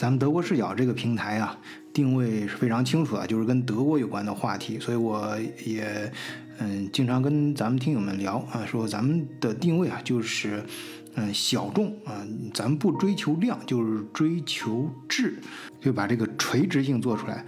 咱们德国视角这个平台啊，定位是非常清楚的，就是跟德国有关的话题，所以我也嗯经常跟咱们听友们聊啊，说咱们的定位啊就是嗯小众啊，咱们不追求量，就是追求质，就把这个垂直性做出来。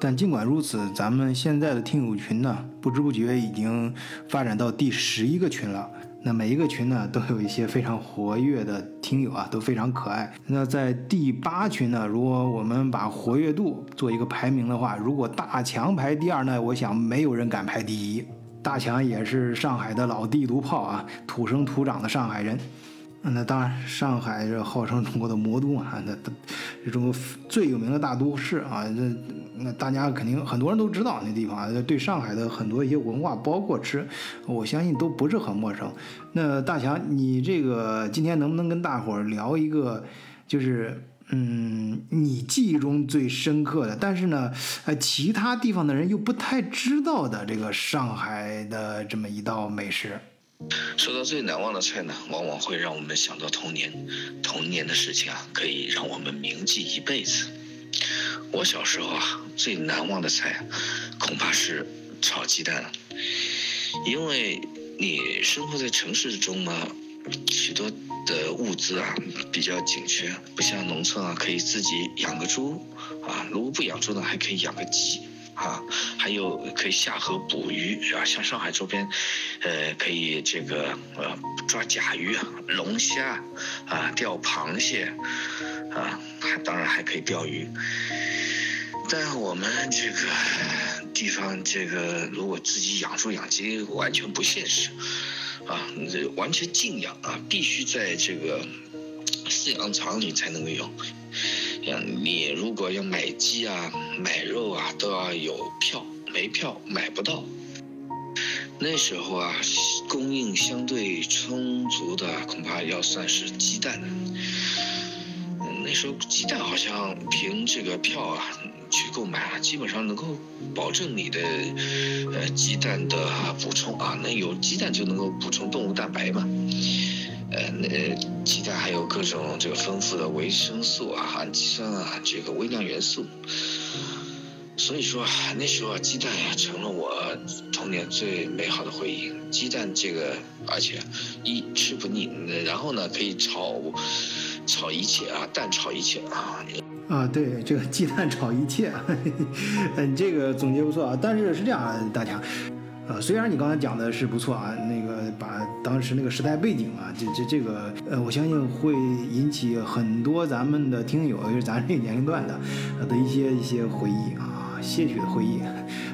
但尽管如此，咱们现在的听友群呢，不知不觉已经发展到第十一个群了。那每一个群呢，都有一些非常活跃的听友啊，都非常可爱。那在第八群呢，如果我们把活跃度做一个排名的话，如果大强排第二呢，我想没有人敢排第一。大强也是上海的老地图炮啊，土生土长的上海人。那当然，上海是号称中国的魔都啊，那中国最有名的大都市啊，这那大家肯定很多人都知道那地方啊，对上海的很多一些文化，包括吃，我相信都不是很陌生。那大强，你这个今天能不能跟大伙儿聊一个，就是嗯，你记忆中最深刻的，但是呢，呃，其他地方的人又不太知道的这个上海的这么一道美食？说到最难忘的菜呢，往往会让我们想到童年，童年的事情啊，可以让我们铭记一辈子。我小时候啊，最难忘的菜啊，恐怕是炒鸡蛋了，因为你生活在城市中嘛，许多的物资啊比较紧缺，不像农村啊，可以自己养个猪啊，如果不养猪呢，还可以养个鸡。啊，还有可以下河捕鱼啊，像上海周边，呃，可以这个呃抓甲鱼、龙虾啊，钓螃蟹啊，还当然还可以钓鱼。但我们这个地方，这个如果自己养猪养鸡，完全不现实啊，这完全禁养啊，必须在这个饲养场里才能够用。你如果要买鸡啊、买肉啊，都要有票，没票买不到。那时候啊，供应相对充足的，恐怕要算是鸡蛋。那时候鸡蛋好像凭这个票啊去购买啊，基本上能够保证你的呃鸡蛋的补充啊，那有鸡蛋就能够补充动物蛋白嘛。那鸡蛋还有各种这个丰富的维生素啊、氨基酸啊，这个微量元素。所以说那时候鸡蛋呀成了我童年最美好的回忆。鸡蛋这个，而且一吃不腻，然后呢可以炒炒一切啊，蛋炒一切啊。啊，对，这个鸡蛋炒一切，嗯，这个总结不错啊。但是是这样，大强。呃，虽然你刚才讲的是不错啊，那个把当时那个时代背景啊，这这这个，呃，我相信会引起很多咱们的听友，就是咱这个年龄段的，的一些一些回忆啊，些许的回忆。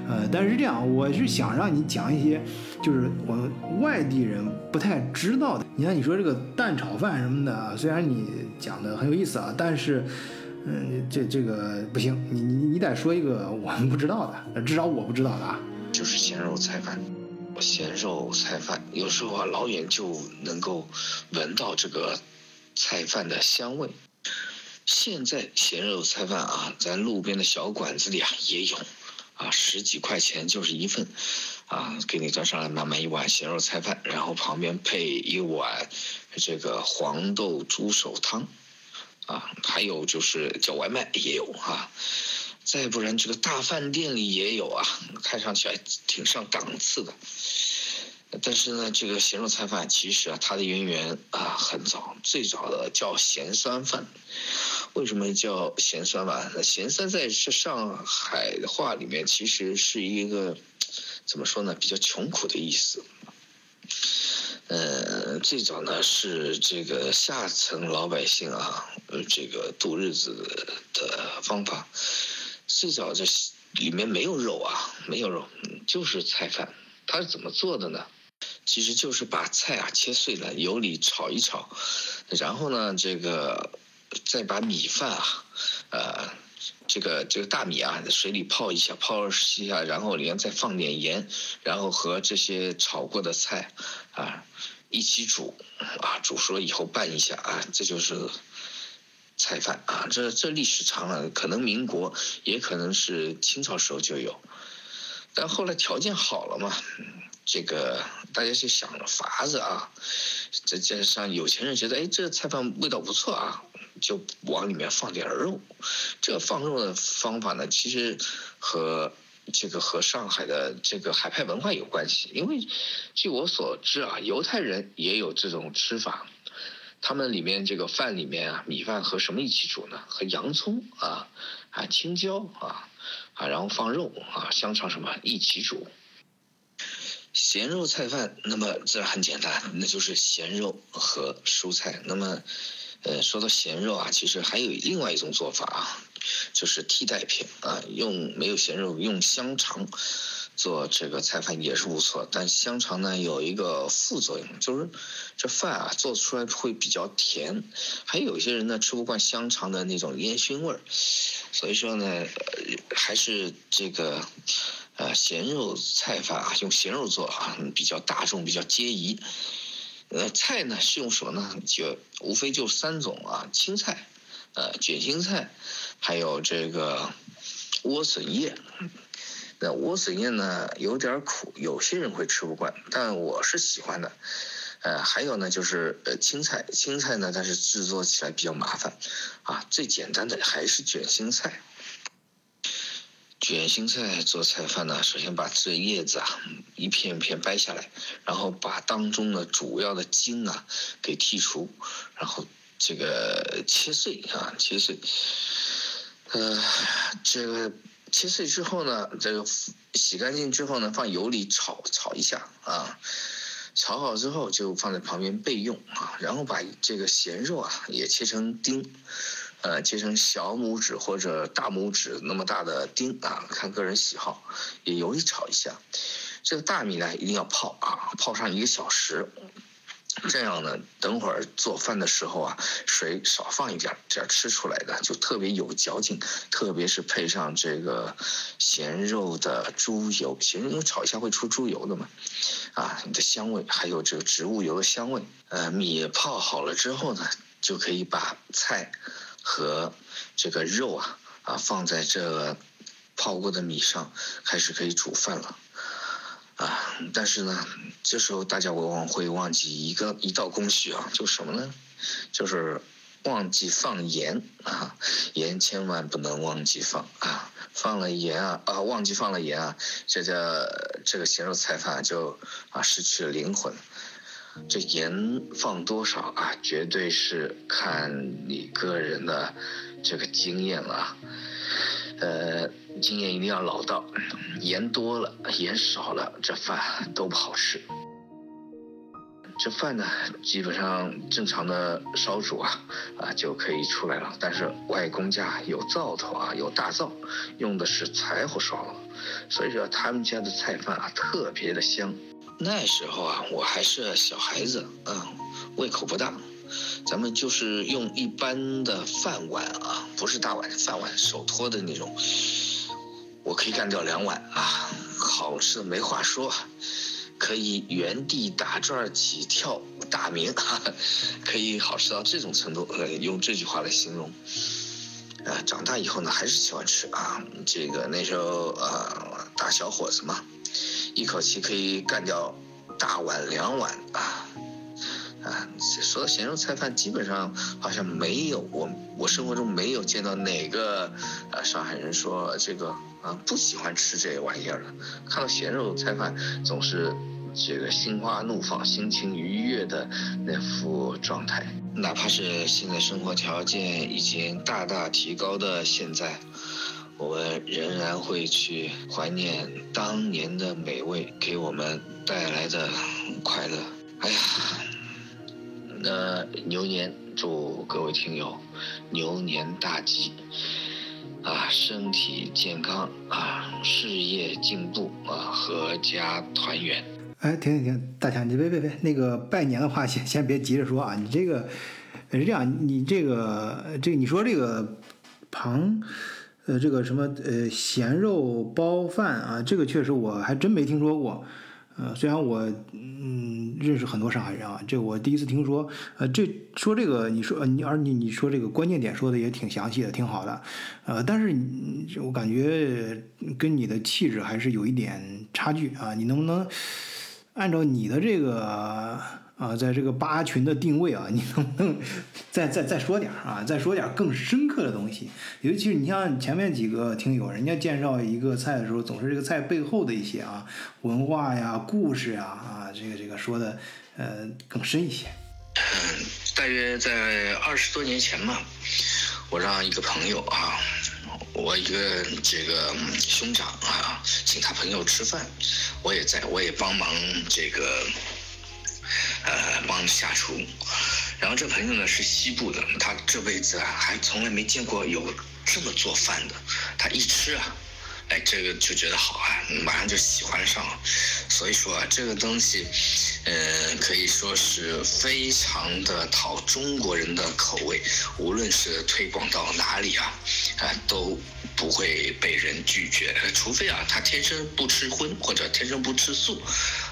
呃，但是这样，我是想让你讲一些，就是我们外地人不太知道的。你看，你说这个蛋炒饭什么的，虽然你讲的很有意思啊，但是，嗯，这这个不行，你你你得说一个我们不知道的，至少我不知道的啊。就是鲜肉菜饭，鲜肉菜饭有时候啊，老远就能够闻到这个菜饭的香味。现在鲜肉菜饭啊，咱路边的小馆子里啊也有，啊十几块钱就是一份，啊给你端上来满满一碗咸肉菜饭，然后旁边配一碗这个黄豆猪手汤，啊还有就是叫外卖也有啊。再不然，这个大饭店里也有啊，看上去还挺上档次的。但是呢，这个咸肉菜饭其实啊，它的渊源啊很早，最早的叫咸酸饭。为什么叫咸酸饭？那咸酸在是上海话里面，其实是一个怎么说呢？比较穷苦的意思。呃，最早呢是这个下层老百姓啊，这个度日子的方法。最早这里面没有肉啊，没有肉，就是菜饭。它是怎么做的呢？其实就是把菜啊切碎了，油里炒一炒，然后呢，这个再把米饭啊，呃，这个这个大米啊，在水里泡一下，泡一下，然后里面再放点盐，然后和这些炒过的菜啊一起煮，啊，煮熟了以后拌一下啊，这就是。菜饭啊，这这历史长了，可能民国，也可能是清朝时候就有，但后来条件好了嘛，这个大家就想了法子啊，再加上有钱人觉得，哎，这菜饭味道不错啊，就往里面放点肉。这放肉的方法呢，其实和这个和上海的这个海派文化有关系。因为据我所知啊，犹太人也有这种吃法。他们里面这个饭里面啊，米饭和什么一起煮呢？和洋葱啊、啊青椒啊、啊然后放肉啊、香肠什么一起煮。咸肉菜饭，那么这很简单，那就是咸肉和蔬菜。那么，呃，说到咸肉啊，其实还有另外一种做法啊，就是替代品啊，用没有咸肉，用香肠做这个菜饭也是不错。但香肠呢有一个副作用，就是这饭啊做出来会比较甜，还有些人呢吃不惯香肠的那种烟熏味儿，所以说呢，呃，还是这个。呃，咸肉菜饭啊，用咸肉做啊，比较大众，比较皆宜。呃，菜呢是用什么呢？就无非就三种啊，青菜，呃，卷心菜，还有这个莴笋叶。那莴笋叶呢有点苦，有些人会吃不惯，但我是喜欢的。呃，还有呢就是呃青菜，青菜呢但是制作起来比较麻烦，啊，最简单的还是卷心菜。卷心菜做菜饭呢，首先把这叶子啊一片一片掰下来，然后把当中的主要的茎啊给剔除，然后这个切碎啊切碎，呃，这个切碎之后呢，这个洗干净之后呢，放油里炒炒一下啊，炒好之后就放在旁边备用啊，然后把这个咸肉啊也切成丁。呃，切成小拇指或者大拇指那么大的丁啊，看个人喜好，也油里炒一下。这个大米呢，一定要泡啊，泡上一个小时，这样呢，等会儿做饭的时候啊，水少放一点，这样吃出来的就特别有嚼劲。特别是配上这个咸肉的猪油，咸肉炒一下会出猪油的嘛，啊，你的香味还有这个植物油的香味。呃，米泡好了之后呢，就可以把菜。和这个肉啊啊放在这泡过的米上，开始可以煮饭了啊！但是呢，这时候大家往往会忘记一个一道工序啊，就什么呢？就是忘记放盐啊！盐千万不能忘记放啊！放了盐啊啊，忘记放了盐啊，这个这个咸肉菜饭就啊失去了灵魂。这盐放多少啊？绝对是看你个人的这个经验了啊，呃，经验一定要老道，盐多了，盐少了，这饭都不好吃。这饭呢，基本上正常的烧煮啊，啊就可以出来了。但是外公家有灶头啊，有大灶，用的是柴火烧了，所以说他们家的菜饭啊特别的香。那时候啊，我还是小孩子，嗯，胃口不大，咱们就是用一般的饭碗啊，不是大碗，饭碗手托的那种，我可以干掉两碗啊，好吃的没话说，可以原地打转起跳打鸣，可以好吃到这种程度，呃，用这句话来形容。啊，长大以后呢，还是喜欢吃啊，这个那时候啊，大小伙子嘛。一口气可以干掉大碗两碗啊说到咸肉菜饭，基本上好像没有我我生活中没有见到哪个啊上海人说这个啊不喜欢吃这玩意儿的。看到咸肉菜饭，总是这个心花怒放、心情愉悦的那副状态。哪怕是现在生活条件已经大大提高的现在。我们仍然会去怀念当年的美味给我们带来的快乐。哎呀，那牛年祝各位听友牛年大吉啊，身体健康啊，事业进步啊，阖家团圆。哎，停停停，大强，你别别别，那个拜年的话先先别急着说啊，你这个是这样，你这个这你说这个庞。呃，这个什么呃咸肉包饭啊，这个确实我还真没听说过。呃，虽然我嗯认识很多上海人啊，这我第一次听说。呃，这说这个你说你而你你说这个关键点说的也挺详细的，挺好的。呃，但是我感觉跟你的气质还是有一点差距啊。你能不能按照你的这个啊，在这个八群的定位啊，你能不能再再再说点啊？再说点更深刻的东西？尤其是你像前面几个听友，人家介绍一个菜的时候，总是这个菜背后的一些啊文化呀、故事呀啊，这个这个说的呃更深一些。嗯，大约在二十多年前嘛，我让一个朋友啊，我一个这个兄长啊，请他朋友吃饭，我也在，我也帮忙这个。下厨，然后这朋友呢是西部的，他这辈子啊还从来没见过有这么做饭的，他一吃啊。哎，这个就觉得好啊，马上就喜欢上了。所以说啊，这个东西，呃，可以说是非常的讨中国人的口味。无论是推广到哪里啊，啊，都不会被人拒绝。除非啊，他天生不吃荤或者天生不吃素，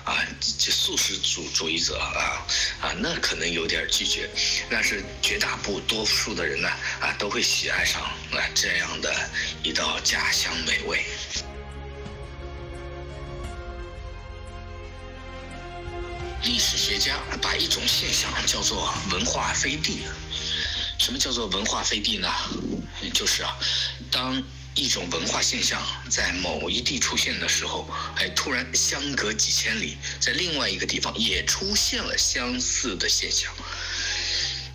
啊，这素食主主义者啊，啊，那可能有点拒绝。但是绝大部多数的人呢，啊，都会喜爱上啊这样的一道家乡美味。历史学家把一种现象叫做文化飞地。什么叫做文化飞地呢？就是啊，当一种文化现象在某一地出现的时候，哎，突然相隔几千里，在另外一个地方也出现了相似的现象。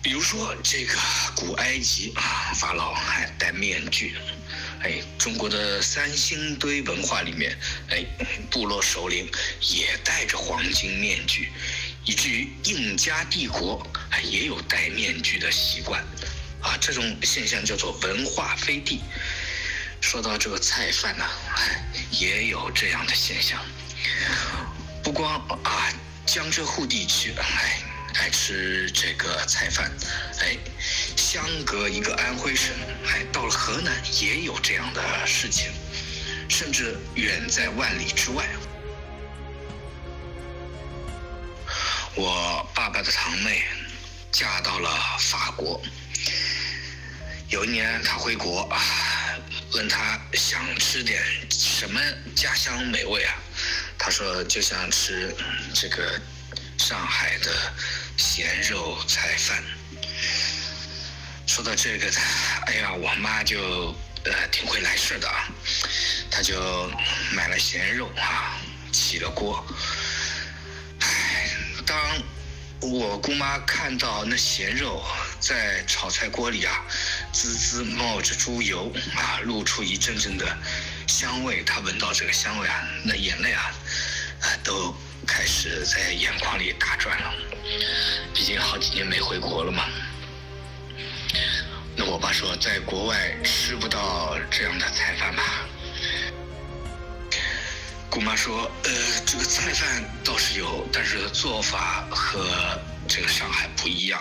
比如说这个古埃及啊，法老还戴面具。哎，中国的三星堆文化里面，哎，部落首领也戴着黄金面具，以至于印加帝国哎也有戴面具的习惯，啊，这种现象叫做文化飞地。说到这个菜饭呢，也有这样的现象，不光啊江浙沪地区，哎。爱吃这个菜饭，哎，相隔一个安徽省，哎，到了河南也有这样的事情，甚至远在万里之外。我爸爸的堂妹嫁到了法国，有一年她回国啊，问他想吃点什么家乡美味啊？他说就想吃这个上海的。咸肉菜饭。说到这个，哎呀，我妈就呃挺会来事的啊，她就买了咸肉啊，起了锅。哎，当我姑妈看到那咸肉在炒菜锅里啊，滋滋冒着猪油啊，露出一阵阵的香味，他闻到这个香味啊，那眼泪啊，啊都。开始在眼眶里打转了，毕竟好几年没回国了嘛。那我爸说，在国外吃不到这样的菜饭吧？姑妈说，呃，这个菜饭倒是有，但是做法和这个上海不一样。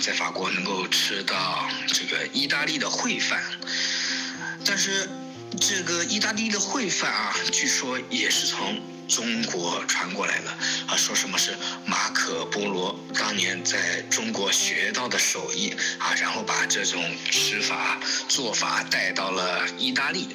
在法国能够吃到这个意大利的烩饭，但是这个意大利的烩饭啊，据说也是从。中国传过来的啊，说什么是马可波罗当年在中国学到的手艺啊，然后把这种吃法做法带到了意大利，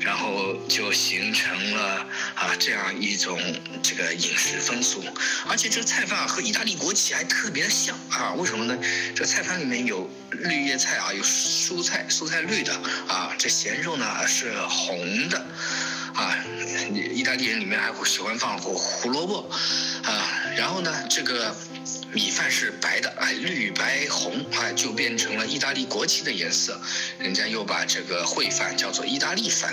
然后就形成了啊这样一种这个饮食风俗，而且这菜饭和意大利国旗还特别的像啊，为什么呢？这菜饭里面有绿叶菜啊，有蔬菜，蔬菜绿的啊，这咸肉呢是红的。啊，意大利人里面还会喜欢放胡胡萝卜，啊，然后呢，这个米饭是白的，哎，绿白红，啊，就变成了意大利国旗的颜色。人家又把这个烩饭叫做意大利饭，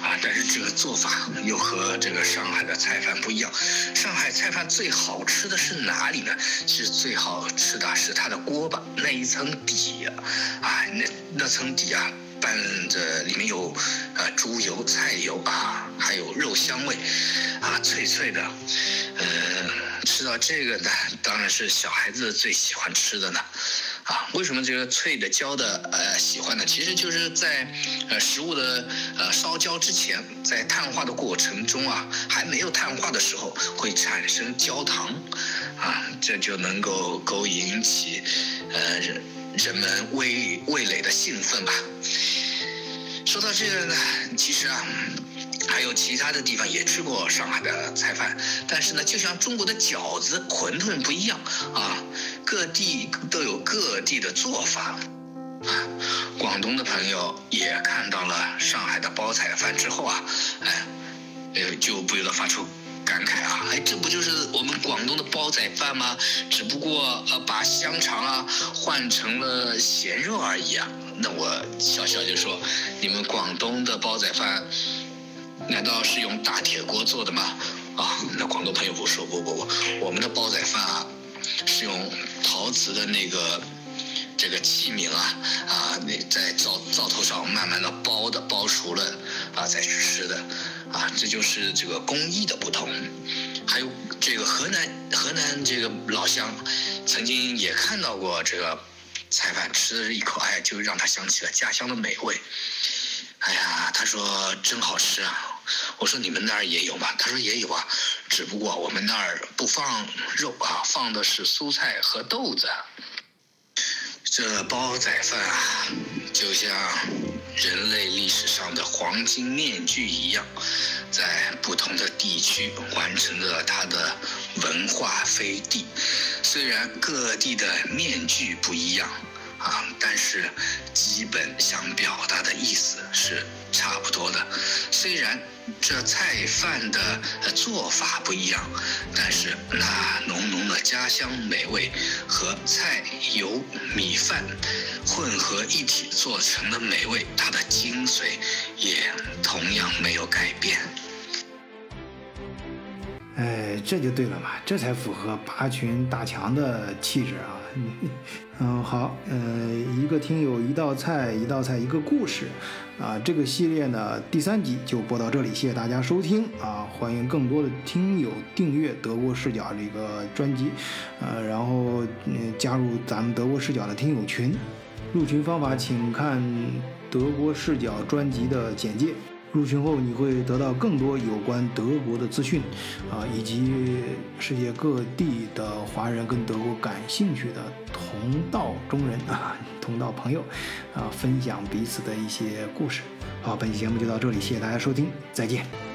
啊，但是这个做法又和这个上海的菜饭不一样。上海菜饭最好吃的是哪里呢？其实最好吃的是它的锅巴那一层底，啊，那那层底啊。拌着里面有，呃，猪油、菜油啊，还有肉香味，啊，脆脆的，呃，吃到这个呢，当然是小孩子最喜欢吃的呢，啊，为什么这个脆的、焦的，呃，喜欢呢？其实就是在，呃，食物的呃烧焦之前，在碳化的过程中啊，还没有碳化的时候会产生焦糖，啊，这就能够勾引起，呃。人们味味蕾的兴奋吧。说到这个呢，其实啊，还有其他的地方也吃过上海的菜饭，但是呢，就像中国的饺子、馄饨不一样啊，各地都有各地的做法。广东的朋友也看到了上海的包菜饭之后啊，哎，呃，就不由得发出感慨啊，哎，这不就是我们广东的煲仔饭吗？只不过呃，把香肠啊换成了咸肉而已啊。那我笑笑就说，你们广东的煲仔饭难道是用大铁锅做的吗？啊，那广东朋友不说，不不不，我们的煲仔饭啊是用陶瓷的那个。这个器皿啊啊，那在灶灶头上慢慢的煲的，煲熟了啊再去吃的，啊，这就是这个工艺的不同。还有这个河南河南这个老乡，曾经也看到过这个菜饭，吃了一口，哎，就让他想起了家乡的美味。哎呀，他说真好吃啊！我说你们那儿也有吗？他说也有啊，只不过我们那儿不放肉啊，放的是蔬菜和豆子。这煲仔饭啊，就像人类历史上的黄金面具一样，在不同的地区完成了它的文化飞地。虽然各地的面具不一样。啊，但是基本想表达的意思是差不多的。虽然这菜饭的做法不一样，但是那浓浓的家乡美味和菜油米饭混合一体做成的美味，它的精髓也同样没有改变。哎，这就对了嘛，这才符合八群大强的气质啊！嗯，好，嗯，一个听友一道菜，一道菜一个故事，啊，这个系列呢第三集就播到这里，谢谢大家收听啊！欢迎更多的听友订阅德国视角这个专辑，呃，然后嗯加入咱们德国视角的听友群，入群方法请看德国视角专辑的简介。入群后，你会得到更多有关德国的资讯，啊，以及世界各地的华人跟德国感兴趣的同道中人啊，同道朋友，啊，分享彼此的一些故事。好，本期节目就到这里，谢谢大家收听，再见。